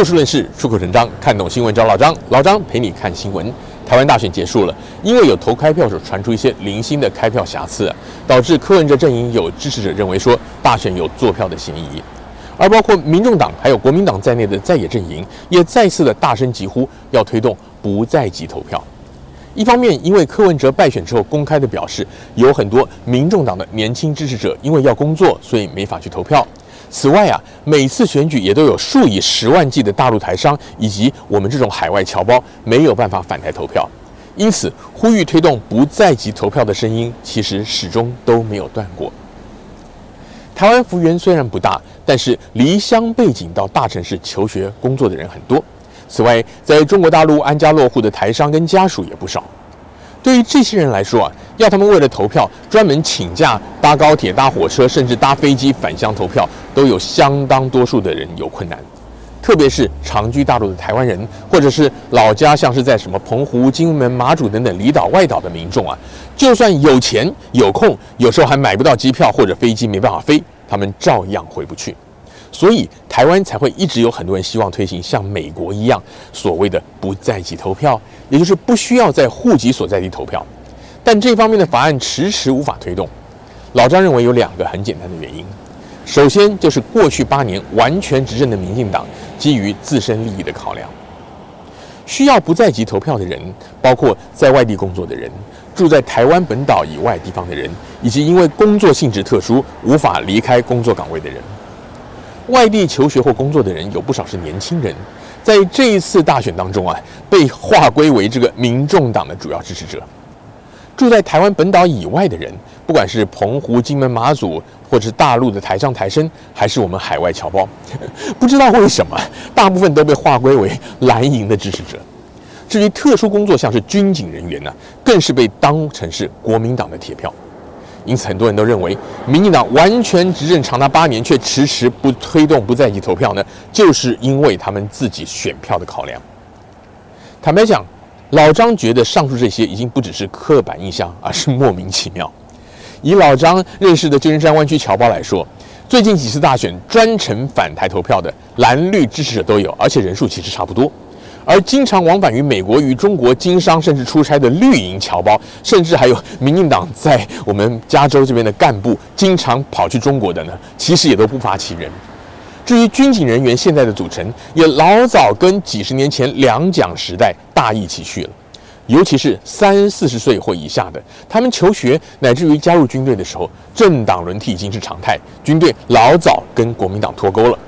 就事论事，出口成章，看懂新闻找老张。老张陪你看新闻。台湾大选结束了，因为有投开票时传出一些零星的开票瑕疵，导致柯文哲阵营有支持者认为说大选有作票的嫌疑，而包括民众党还有国民党在内的在野阵营也再次的大声疾呼要推动不在籍投票。一方面，因为柯文哲败选之后公开的表示，有很多民众党的年轻支持者因为要工作，所以没法去投票。此外啊，每次选举也都有数以十万计的大陆台商以及我们这种海外侨胞没有办法返台投票，因此呼吁推动不在籍投票的声音其实始终都没有断过。台湾幅员虽然不大，但是离乡背景到大城市求学工作的人很多。此外，在中国大陆安家落户的台商跟家属也不少。对于这些人来说啊，要他们为了投票专门请假搭高铁、搭火车，甚至搭飞机返乡投票，都有相当多数的人有困难。特别是长居大陆的台湾人，或者是老家像是在什么澎湖、金门、马祖等等离岛外岛的民众啊，就算有钱有空，有时候还买不到机票或者飞机没办法飞，他们照样回不去。所以台湾才会一直有很多人希望推行像美国一样所谓的不在籍投票，也就是不需要在户籍所在地投票。但这方面的法案迟迟无法推动。老张认为有两个很简单的原因。首先就是过去八年完全执政的民进党基于自身利益的考量，需要不在籍投票的人，包括在外地工作的人、住在台湾本岛以外地方的人，以及因为工作性质特殊无法离开工作岗位的人。外地求学或工作的人有不少是年轻人，在这一次大选当中啊，被划归为这个民众党的主要支持者。住在台湾本岛以外的人，不管是澎湖、金门、马祖，或者是大陆的台商、台生，还是我们海外侨胞，不知道为什么，大部分都被划归为蓝营的支持者。至于特殊工作，像是军警人员呢，更是被当成是国民党的铁票。因此，很多人都认为，民进党完全执政长达八年，却迟迟不推动不在籍投票呢，就是因为他们自己选票的考量。坦白讲，老张觉得上述这些已经不只是刻板印象，而是莫名其妙。以老张认识的旧金山湾区侨胞来说，最近几次大选专程返台投票的蓝绿支持者都有，而且人数其实差不多。而经常往返于美国与中国经商甚至出差的绿营侨胞，甚至还有民进党在我们加州这边的干部，经常跑去中国的呢，其实也都不乏其人。至于军警人员现在的组成，也老早跟几十年前两蒋时代大异其趣了。尤其是三四十岁或以下的，他们求学乃至于加入军队的时候，政党轮替已经是常态，军队老早跟国民党脱钩了。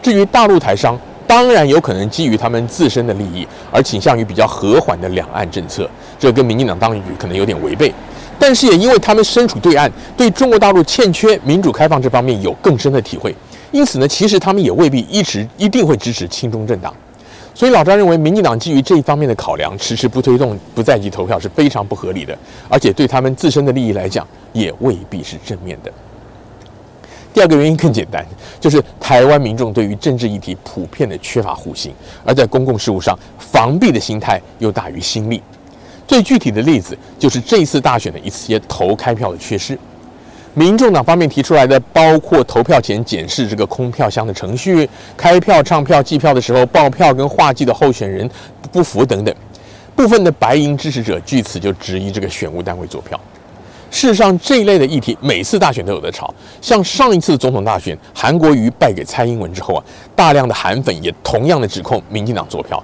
至于大陆台商，当然有可能基于他们自身的利益而倾向于比较和缓的两岸政策，这跟民进党当局可能有点违背。但是也因为他们身处对岸，对中国大陆欠缺民主开放这方面有更深的体会，因此呢，其实他们也未必一直一定会支持亲中政党。所以老张认为，民进党基于这一方面的考量，迟迟不推动不在籍投票是非常不合理的，而且对他们自身的利益来讲，也未必是正面的。第二个原因更简单，就是台湾民众对于政治议题普遍的缺乏互信，而在公共事务上防弊的心态又大于心力。最具体的例子就是这一次大选的一些投开票的缺失。民众党方面提出来的，包括投票前检视这个空票箱的程序、开票、唱票、计票的时候报票跟划记的候选人不符等等。部分的白银支持者据此就质疑这个选务单位作票。事实上，这一类的议题每次大选都有得吵。像上一次总统大选，韩国瑜败给蔡英文之后啊，大量的韩粉也同样的指控民进党作票，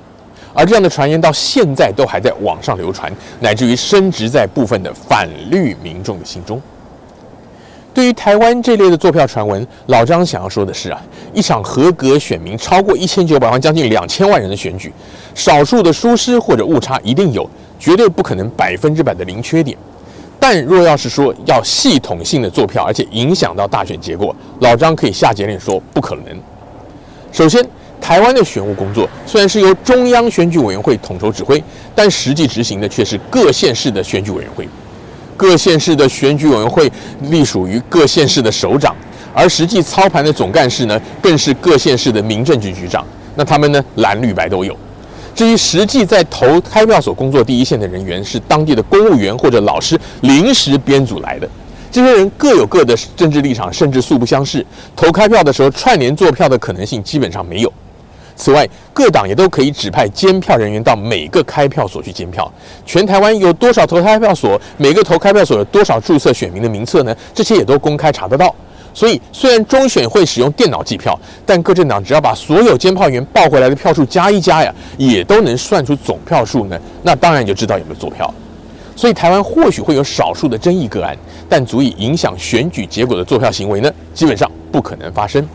而这样的传言到现在都还在网上流传，乃至于深植在部分的反绿民众的心中。对于台湾这类的作票传闻，老张想要说的是啊，一场合格选民超过一千九百万、将近两千万人的选举，少数的疏失或者误差一定有，绝对不可能百分之百的零缺点。但若要是说要系统性的作票，而且影响到大选结果，老张可以下结论说不可能。首先，台湾的选务工作虽然是由中央选举委员会统筹指挥，但实际执行的却是各县市的选举委员会。各县市的选举委员会隶属于各县市的首长，而实际操盘的总干事呢，更是各县市的民政局局长。那他们呢，蓝绿白都有。至于实际在投开票所工作第一线的人员，是当地的公务员或者老师临时编组来的。这些人各有各的政治立场，甚至素不相识。投开票的时候串联作票的可能性基本上没有。此外，各党也都可以指派监票人员到每个开票所去监票。全台湾有多少投开票所？每个投开票所有多少注册选民的名册呢？这些也都公开查得到。所以，虽然中选会使用电脑计票，但各政党只要把所有监票员报回来的票数加一加呀，也都能算出总票数呢。那当然就知道有没有作票。所以，台湾或许会有少数的争议个案，但足以影响选举结果的作票行为呢，基本上不可能发生。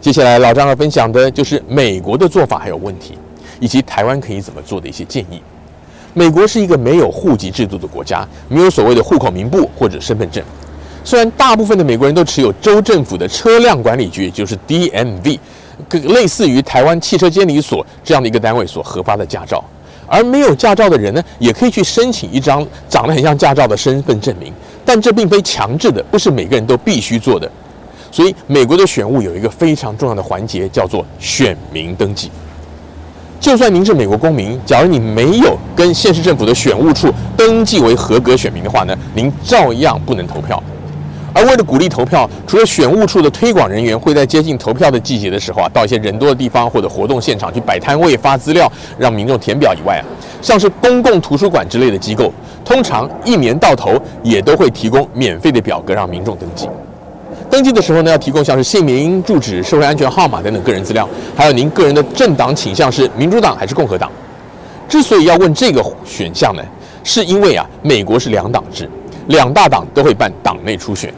接下来，老张要分享的就是美国的做法还有问题，以及台湾可以怎么做的一些建议。美国是一个没有户籍制度的国家，没有所谓的户口名簿或者身份证。虽然大部分的美国人都持有州政府的车辆管理局，也就是 DMV，类似于台湾汽车监理所这样的一个单位所核发的驾照，而没有驾照的人呢，也可以去申请一张长得很像驾照的身份证明，但这并非强制的，不是每个人都必须做的。所以，美国的选务有一个非常重要的环节，叫做选民登记。就算您是美国公民，假如你没有跟县市政府的选务处登记为合格选民的话呢，您照样不能投票。而为了鼓励投票，除了选务处的推广人员会在接近投票的季节的时候啊，到一些人多的地方或者活动现场去摆摊位、发资料，让民众填表以外啊，像是公共图书馆之类的机构，通常一年到头也都会提供免费的表格让民众登记。登记的时候呢，要提供像是姓名、住址、社会安全号码等等个人资料，还有您个人的政党倾向是民主党还是共和党。之所以要问这个选项呢，是因为啊，美国是两党制，两大党都会办党内初选。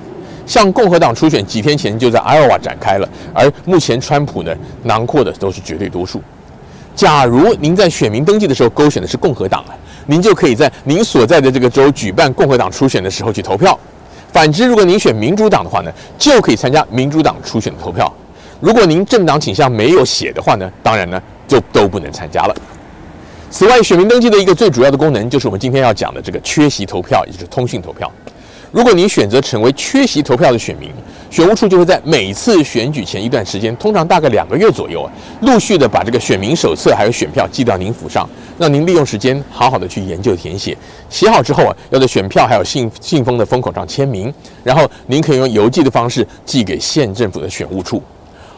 像共和党初选几天前就在 Iowa 展开了，而目前川普呢囊括的都是绝对多数。假如您在选民登记的时候勾选的是共和党啊，您就可以在您所在的这个州举办共和党初选的时候去投票。反之，如果您选民主党的话呢，就可以参加民主党初选的投票。如果您政党倾向没有写的话呢，当然呢就都不能参加了。此外，选民登记的一个最主要的功能就是我们今天要讲的这个缺席投票，也就是通讯投票。如果您选择成为缺席投票的选民，选务处就会在每次选举前一段时间，通常大概两个月左右啊，陆续的把这个选民手册还有选票寄到您府上，让您利用时间好好的去研究填写。写好之后啊，要在选票还有信信封的封口上签名，然后您可以用邮寄的方式寄给县政府的选务处。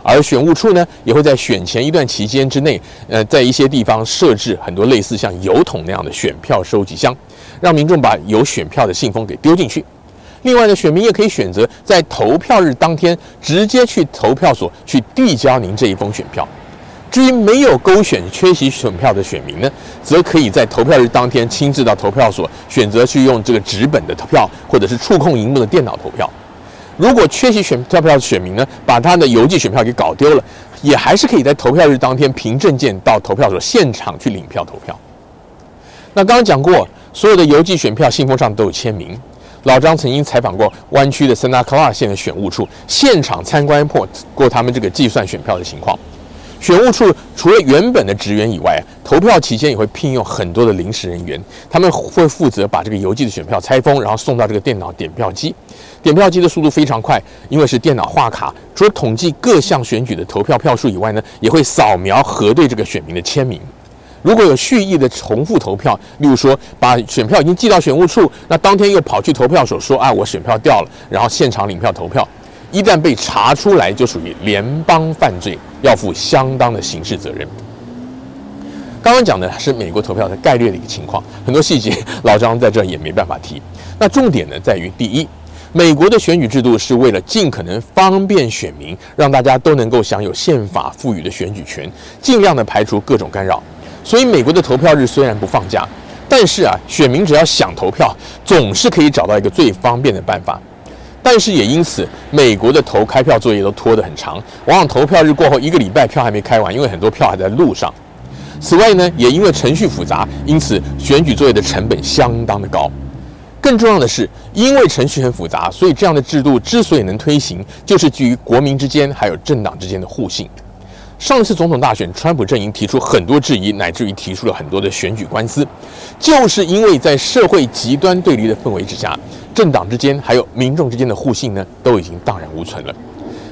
而选务处呢，也会在选前一段期间之内，呃，在一些地方设置很多类似像邮筒那样的选票收集箱，让民众把有选票的信封给丢进去。另外呢，选民也可以选择在投票日当天直接去投票所去递交您这一封选票。至于没有勾选缺席选票的选民呢，则可以在投票日当天亲自到投票所选择去用这个纸本的投票，或者是触控荧幕的电脑投票。如果缺席选票票的选民呢，把他的邮寄选票给搞丢了，也还是可以在投票日当天凭证件到投票所现场去领票投票。那刚刚讲过，所有的邮寄选票信封上都有签名。老张曾经采访过湾区的 Santa Clara 县的选务处，现场参观过过他们这个计算选票的情况。选务处除了原本的职员以外，投票期间也会聘用很多的临时人员，他们会负责把这个邮寄的选票拆封，然后送到这个电脑点票机。点票机的速度非常快，因为是电脑画卡，除了统计各项选举的投票票数以外呢，也会扫描核对这个选民的签名。如果有蓄意的重复投票，例如说把选票已经寄到选务处，那当天又跑去投票所说啊，我选票掉了，然后现场领票投票，一旦被查出来，就属于联邦犯罪，要负相当的刑事责任。刚刚讲的是美国投票的概率的一个情况，很多细节老张在这也没办法提。那重点呢在于，第一，美国的选举制度是为了尽可能方便选民，让大家都能够享有宪法赋予的选举权，尽量的排除各种干扰。所以，美国的投票日虽然不放假，但是啊，选民只要想投票，总是可以找到一个最方便的办法。但是也因此，美国的投开票作业都拖得很长，往往投票日过后一个礼拜票还没开完，因为很多票还在路上。此外呢，也因为程序复杂，因此选举作业的成本相当的高。更重要的是，因为程序很复杂，所以这样的制度之所以能推行，就是基于国民之间还有政党之间的互信。上次总统大选，川普阵营提出很多质疑，乃至于提出了很多的选举官司，就是因为在社会极端对立的氛围之下，政党之间还有民众之间的互信呢，都已经荡然无存了。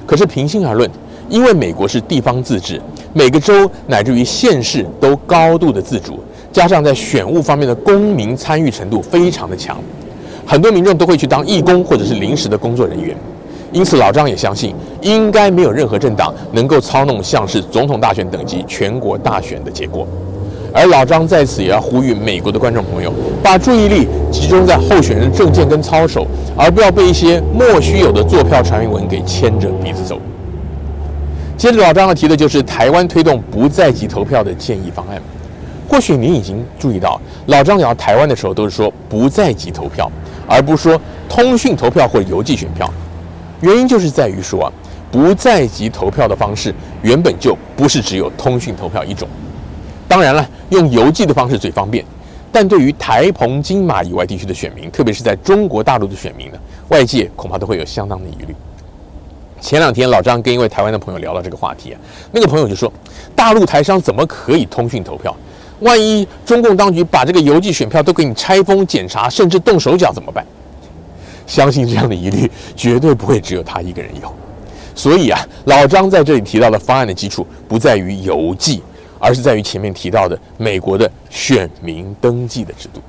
可是平心而论，因为美国是地方自治，每个州乃至于县市都高度的自主，加上在选务方面的公民参与程度非常的强，很多民众都会去当义工或者是临时的工作人员。因此老张也相信，应该没有任何政党能够操弄像是总统大选等级全国大选的结果。而老张在此也要呼吁美国的观众朋友，把注意力集中在候选人政见跟操守，而不要被一些莫须有的作票传闻给牵着鼻子走。接着老张要提的就是台湾推动不在籍投票的建议方案。或许您已经注意到，老张聊台湾的时候都是说不在籍投票，而不是说通讯投票或邮寄选票。原因就是在于说啊，不在籍投票的方式原本就不是只有通讯投票一种。当然了，用邮寄的方式最方便，但对于台澎金马以外地区的选民，特别是在中国大陆的选民呢，外界恐怕都会有相当的疑虑。前两天老张跟一位台湾的朋友聊到这个话题啊，那个朋友就说，大陆台商怎么可以通讯投票？万一中共当局把这个邮寄选票都给你拆封检查，甚至动手脚怎么办？相信这样的疑虑绝对不会只有他一个人有。所以啊，老张在这里提到的方案的基础不在于邮寄。而是在于前面提到的美国的选民登记的制度。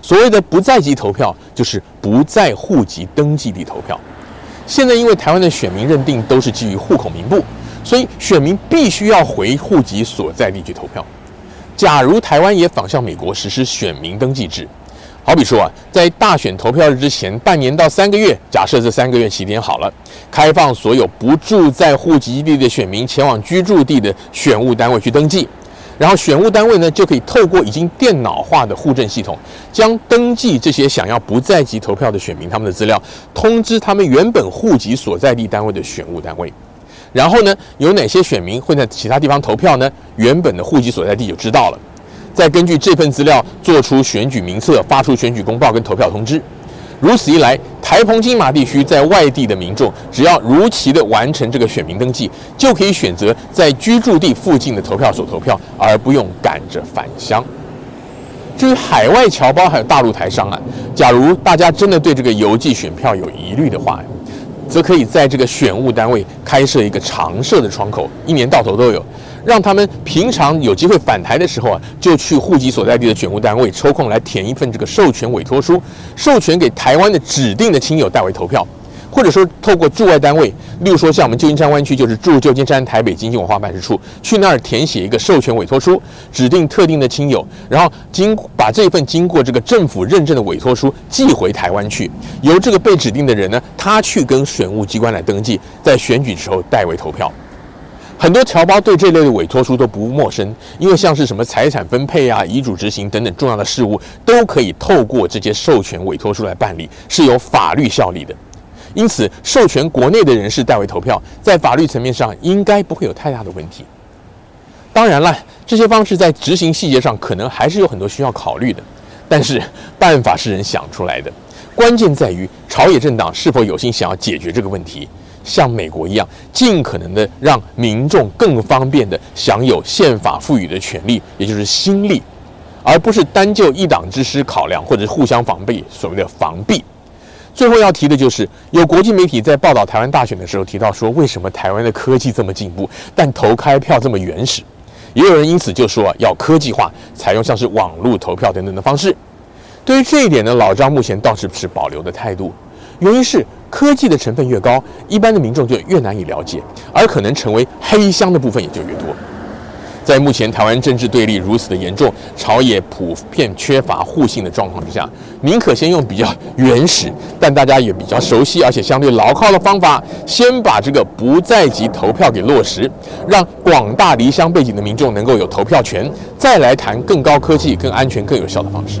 所谓的不在籍投票，就是不在户籍登记地投票。现在因为台湾的选民认定都是基于户口名簿，所以选民必须要回户籍所在地去投票。假如台湾也仿效美国实施选民登记制。好比说啊，在大选投票日之前半年到三个月，假设这三个月期间好了，开放所有不住在户籍地的选民前往居住地的选务单位去登记，然后选务单位呢就可以透过已经电脑化的户政系统，将登记这些想要不在籍投票的选民他们的资料通知他们原本户籍所在地单位的选务单位，然后呢，有哪些选民会在其他地方投票呢？原本的户籍所在地就知道了。再根据这份资料做出选举名册，发出选举公报跟投票通知。如此一来，台澎金马地区在外地的民众，只要如期的完成这个选民登记，就可以选择在居住地附近的投票所投票，而不用赶着返乡。至于海外侨胞还有大陆台商啊，假如大家真的对这个邮寄选票有疑虑的话，则可以在这个选务单位开设一个常设的窗口，一年到头都有。让他们平常有机会返台的时候啊，就去户籍所在地的选务单位抽空来填一份这个授权委托书，授权给台湾的指定的亲友代为投票，或者说透过驻外单位，例如说像我们旧金山湾区就是驻旧金山台北经济文化办事处，去那儿填写一个授权委托书，指定特定的亲友，然后经把这份经过这个政府认证的委托书寄回台湾去，由这个被指定的人呢，他去跟选务机关来登记，在选举时候代为投票。很多侨胞对这类的委托书都不陌生，因为像是什么财产分配啊、遗嘱执行等等重要的事务，都可以透过这些授权委托书来办理，是有法律效力的。因此，授权国内的人士代为投票，在法律层面上应该不会有太大的问题。当然了，这些方式在执行细节上可能还是有很多需要考虑的，但是办法是人想出来的，关键在于朝野政党是否有心想要解决这个问题。像美国一样，尽可能的让民众更方便的享有宪法赋予的权利，也就是心力，而不是单就一党之师考量，或者互相防备，所谓的防弊。最后要提的就是，有国际媒体在报道台湾大选的时候提到说，为什么台湾的科技这么进步，但投开票这么原始？也有人因此就说啊，要科技化，采用像是网络投票等等的方式。对于这一点呢，老张目前倒是持保留的态度。原因是科技的成分越高，一般的民众就越难以了解，而可能成为黑箱的部分也就越多。在目前台湾政治对立如此的严重，朝野普遍缺乏互信的状况之下，宁可先用比较原始但大家也比较熟悉而且相对牢靠的方法，先把这个不在籍投票给落实，让广大离乡背井的民众能够有投票权，再来谈更高科技、更安全、更有效的方式。